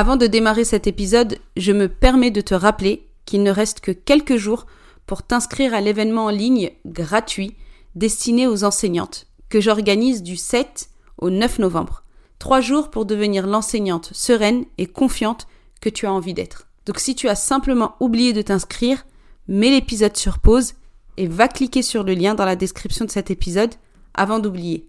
Avant de démarrer cet épisode, je me permets de te rappeler qu'il ne reste que quelques jours pour t'inscrire à l'événement en ligne gratuit destiné aux enseignantes que j'organise du 7 au 9 novembre. Trois jours pour devenir l'enseignante sereine et confiante que tu as envie d'être. Donc si tu as simplement oublié de t'inscrire, mets l'épisode sur pause et va cliquer sur le lien dans la description de cet épisode avant d'oublier.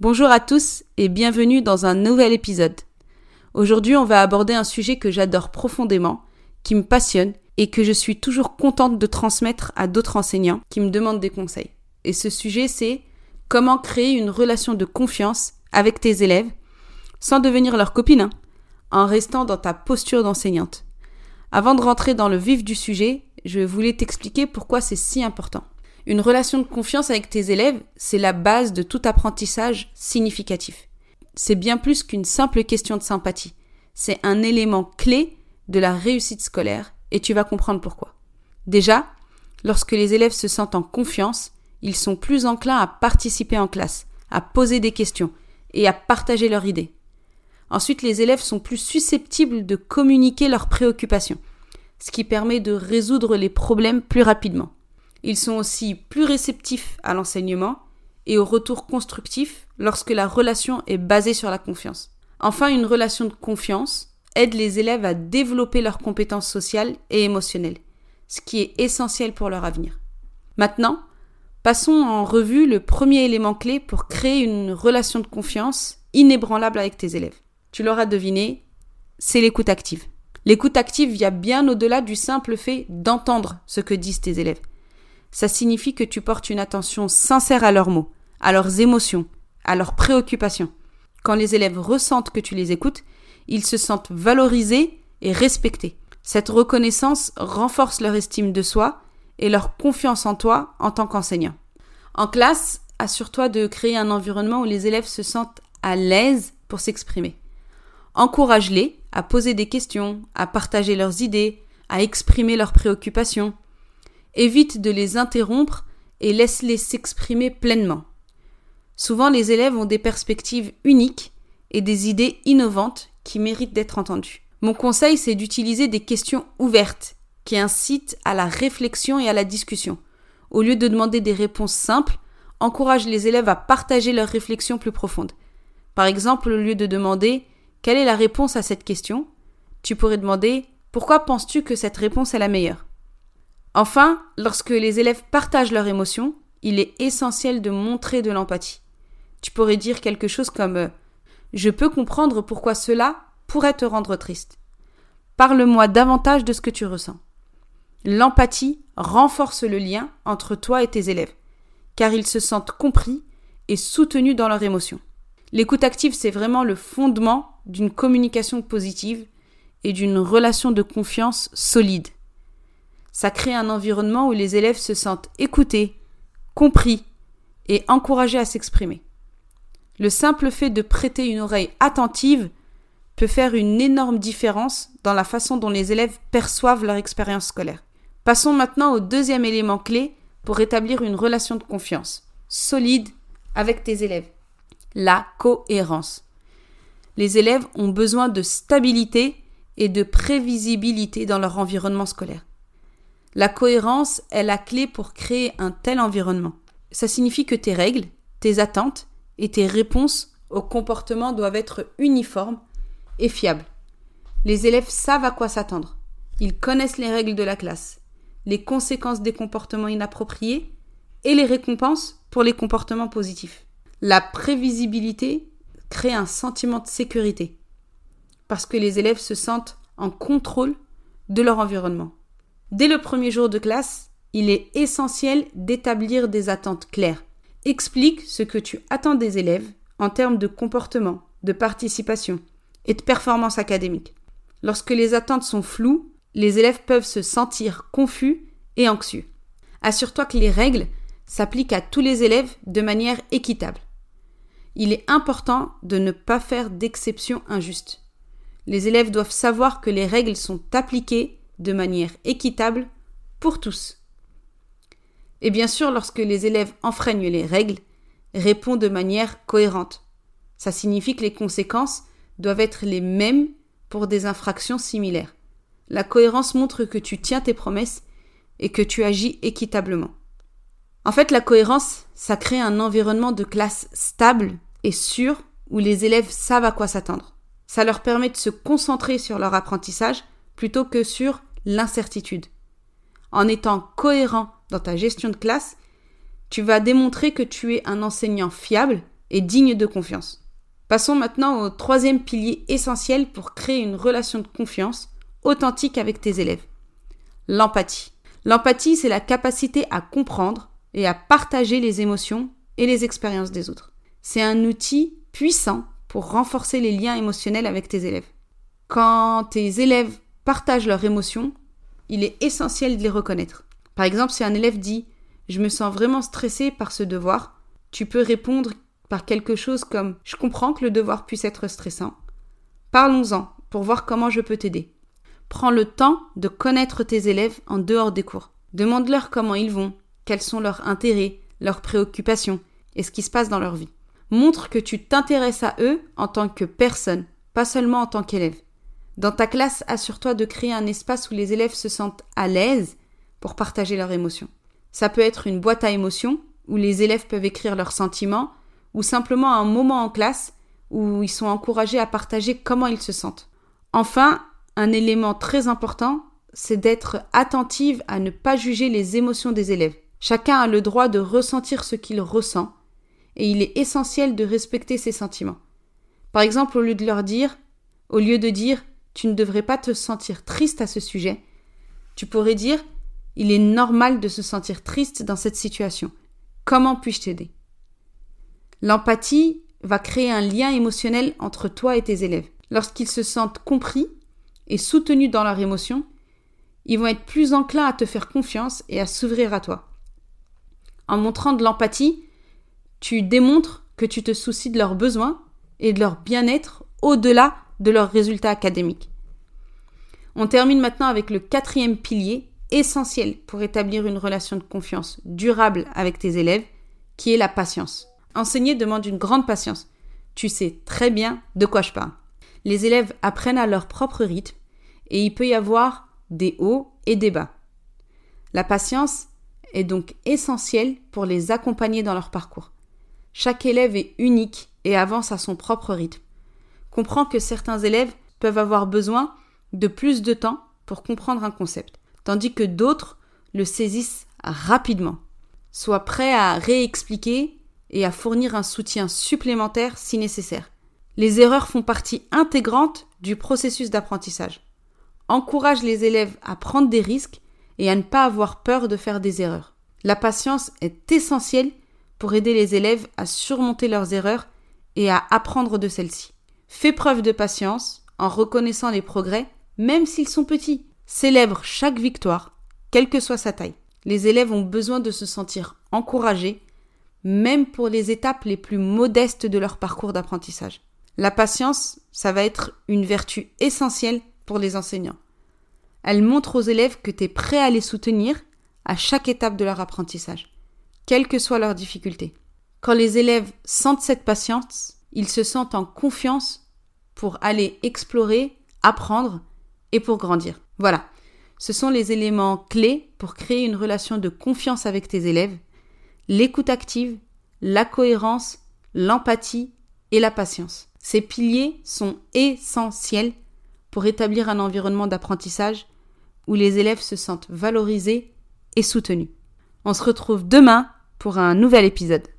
Bonjour à tous et bienvenue dans un nouvel épisode. Aujourd'hui, on va aborder un sujet que j'adore profondément, qui me passionne et que je suis toujours contente de transmettre à d'autres enseignants qui me demandent des conseils. Et ce sujet, c'est comment créer une relation de confiance avec tes élèves sans devenir leur copine, hein, en restant dans ta posture d'enseignante. Avant de rentrer dans le vif du sujet, je voulais t'expliquer pourquoi c'est si important. Une relation de confiance avec tes élèves, c'est la base de tout apprentissage significatif. C'est bien plus qu'une simple question de sympathie. C'est un élément clé de la réussite scolaire et tu vas comprendre pourquoi. Déjà, lorsque les élèves se sentent en confiance, ils sont plus enclins à participer en classe, à poser des questions et à partager leurs idées. Ensuite, les élèves sont plus susceptibles de communiquer leurs préoccupations, ce qui permet de résoudre les problèmes plus rapidement. Ils sont aussi plus réceptifs à l'enseignement et au retour constructif lorsque la relation est basée sur la confiance. Enfin, une relation de confiance aide les élèves à développer leurs compétences sociales et émotionnelles, ce qui est essentiel pour leur avenir. Maintenant, passons en revue le premier élément clé pour créer une relation de confiance inébranlable avec tes élèves. Tu l'auras deviné, c'est l'écoute active. L'écoute active vient bien au-delà du simple fait d'entendre ce que disent tes élèves ça signifie que tu portes une attention sincère à leurs mots, à leurs émotions, à leurs préoccupations. Quand les élèves ressentent que tu les écoutes, ils se sentent valorisés et respectés. Cette reconnaissance renforce leur estime de soi et leur confiance en toi en tant qu'enseignant. En classe, assure-toi de créer un environnement où les élèves se sentent à l'aise pour s'exprimer. Encourage-les à poser des questions, à partager leurs idées, à exprimer leurs préoccupations. Évite de les interrompre et laisse-les s'exprimer pleinement. Souvent, les élèves ont des perspectives uniques et des idées innovantes qui méritent d'être entendues. Mon conseil, c'est d'utiliser des questions ouvertes qui incitent à la réflexion et à la discussion. Au lieu de demander des réponses simples, encourage les élèves à partager leurs réflexions plus profondes. Par exemple, au lieu de demander quelle est la réponse à cette question, tu pourrais demander pourquoi penses-tu que cette réponse est la meilleure? Enfin, lorsque les élèves partagent leurs émotions, il est essentiel de montrer de l'empathie. Tu pourrais dire quelque chose comme euh, Je peux comprendre pourquoi cela pourrait te rendre triste. Parle-moi davantage de ce que tu ressens. L'empathie renforce le lien entre toi et tes élèves, car ils se sentent compris et soutenus dans leurs émotions. L'écoute active, c'est vraiment le fondement d'une communication positive et d'une relation de confiance solide. Ça crée un environnement où les élèves se sentent écoutés, compris et encouragés à s'exprimer. Le simple fait de prêter une oreille attentive peut faire une énorme différence dans la façon dont les élèves perçoivent leur expérience scolaire. Passons maintenant au deuxième élément clé pour établir une relation de confiance solide avec tes élèves. La cohérence. Les élèves ont besoin de stabilité et de prévisibilité dans leur environnement scolaire. La cohérence est la clé pour créer un tel environnement. Ça signifie que tes règles, tes attentes et tes réponses au comportement doivent être uniformes et fiables. Les élèves savent à quoi s'attendre. Ils connaissent les règles de la classe, les conséquences des comportements inappropriés et les récompenses pour les comportements positifs. La prévisibilité crée un sentiment de sécurité parce que les élèves se sentent en contrôle de leur environnement. Dès le premier jour de classe, il est essentiel d'établir des attentes claires. Explique ce que tu attends des élèves en termes de comportement, de participation et de performance académique. Lorsque les attentes sont floues, les élèves peuvent se sentir confus et anxieux. Assure-toi que les règles s'appliquent à tous les élèves de manière équitable. Il est important de ne pas faire d'exception injuste. Les élèves doivent savoir que les règles sont appliquées de manière équitable pour tous. Et bien sûr, lorsque les élèves enfreignent les règles, répond de manière cohérente. Ça signifie que les conséquences doivent être les mêmes pour des infractions similaires. La cohérence montre que tu tiens tes promesses et que tu agis équitablement. En fait, la cohérence, ça crée un environnement de classe stable et sûr où les élèves savent à quoi s'attendre. Ça leur permet de se concentrer sur leur apprentissage plutôt que sur l'incertitude. En étant cohérent dans ta gestion de classe, tu vas démontrer que tu es un enseignant fiable et digne de confiance. Passons maintenant au troisième pilier essentiel pour créer une relation de confiance authentique avec tes élèves. L'empathie. L'empathie, c'est la capacité à comprendre et à partager les émotions et les expériences des autres. C'est un outil puissant pour renforcer les liens émotionnels avec tes élèves. Quand tes élèves partagent leurs émotions, il est essentiel de les reconnaître. Par exemple, si un élève dit Je me sens vraiment stressé par ce devoir, tu peux répondre par quelque chose comme Je comprends que le devoir puisse être stressant. Parlons-en pour voir comment je peux t'aider. Prends le temps de connaître tes élèves en dehors des cours. Demande-leur comment ils vont, quels sont leurs intérêts, leurs préoccupations et ce qui se passe dans leur vie. Montre que tu t'intéresses à eux en tant que personne, pas seulement en tant qu'élève. Dans ta classe, assure-toi de créer un espace où les élèves se sentent à l'aise pour partager leurs émotions. Ça peut être une boîte à émotions où les élèves peuvent écrire leurs sentiments ou simplement un moment en classe où ils sont encouragés à partager comment ils se sentent. Enfin, un élément très important, c'est d'être attentive à ne pas juger les émotions des élèves. Chacun a le droit de ressentir ce qu'il ressent, et il est essentiel de respecter ses sentiments. Par exemple, au lieu de leur dire, au lieu de dire tu ne devrais pas te sentir triste à ce sujet, tu pourrais dire il est normal de se sentir triste dans cette situation. Comment puis-je t'aider? L'empathie va créer un lien émotionnel entre toi et tes élèves. Lorsqu'ils se sentent compris et soutenus dans leurs émotions, ils vont être plus enclins à te faire confiance et à s'ouvrir à toi. En montrant de l'empathie, tu démontres que tu te soucies de leurs besoins et de leur bien-être au-delà de leurs résultats académiques. On termine maintenant avec le quatrième pilier essentiel pour établir une relation de confiance durable avec tes élèves, qui est la patience. Enseigner demande une grande patience. Tu sais très bien de quoi je parle. Les élèves apprennent à leur propre rythme et il peut y avoir des hauts et des bas. La patience est donc essentielle pour les accompagner dans leur parcours. Chaque élève est unique et avance à son propre rythme. Comprends que certains élèves peuvent avoir besoin de plus de temps pour comprendre un concept, tandis que d'autres le saisissent rapidement. Sois prêt à réexpliquer et à fournir un soutien supplémentaire si nécessaire. Les erreurs font partie intégrante du processus d'apprentissage. Encourage les élèves à prendre des risques et à ne pas avoir peur de faire des erreurs. La patience est essentielle pour aider les élèves à surmonter leurs erreurs et à apprendre de celles-ci. Fais preuve de patience en reconnaissant les progrès, même s'ils sont petits. Célèbre chaque victoire, quelle que soit sa taille. Les élèves ont besoin de se sentir encouragés, même pour les étapes les plus modestes de leur parcours d'apprentissage. La patience, ça va être une vertu essentielle pour les enseignants. Elle montre aux élèves que tu es prêt à les soutenir à chaque étape de leur apprentissage, quelles que soient leurs difficultés. Quand les élèves sentent cette patience, ils se sentent en confiance pour aller explorer, apprendre et pour grandir. Voilà, ce sont les éléments clés pour créer une relation de confiance avec tes élèves, l'écoute active, la cohérence, l'empathie et la patience. Ces piliers sont essentiels pour établir un environnement d'apprentissage où les élèves se sentent valorisés et soutenus. On se retrouve demain pour un nouvel épisode.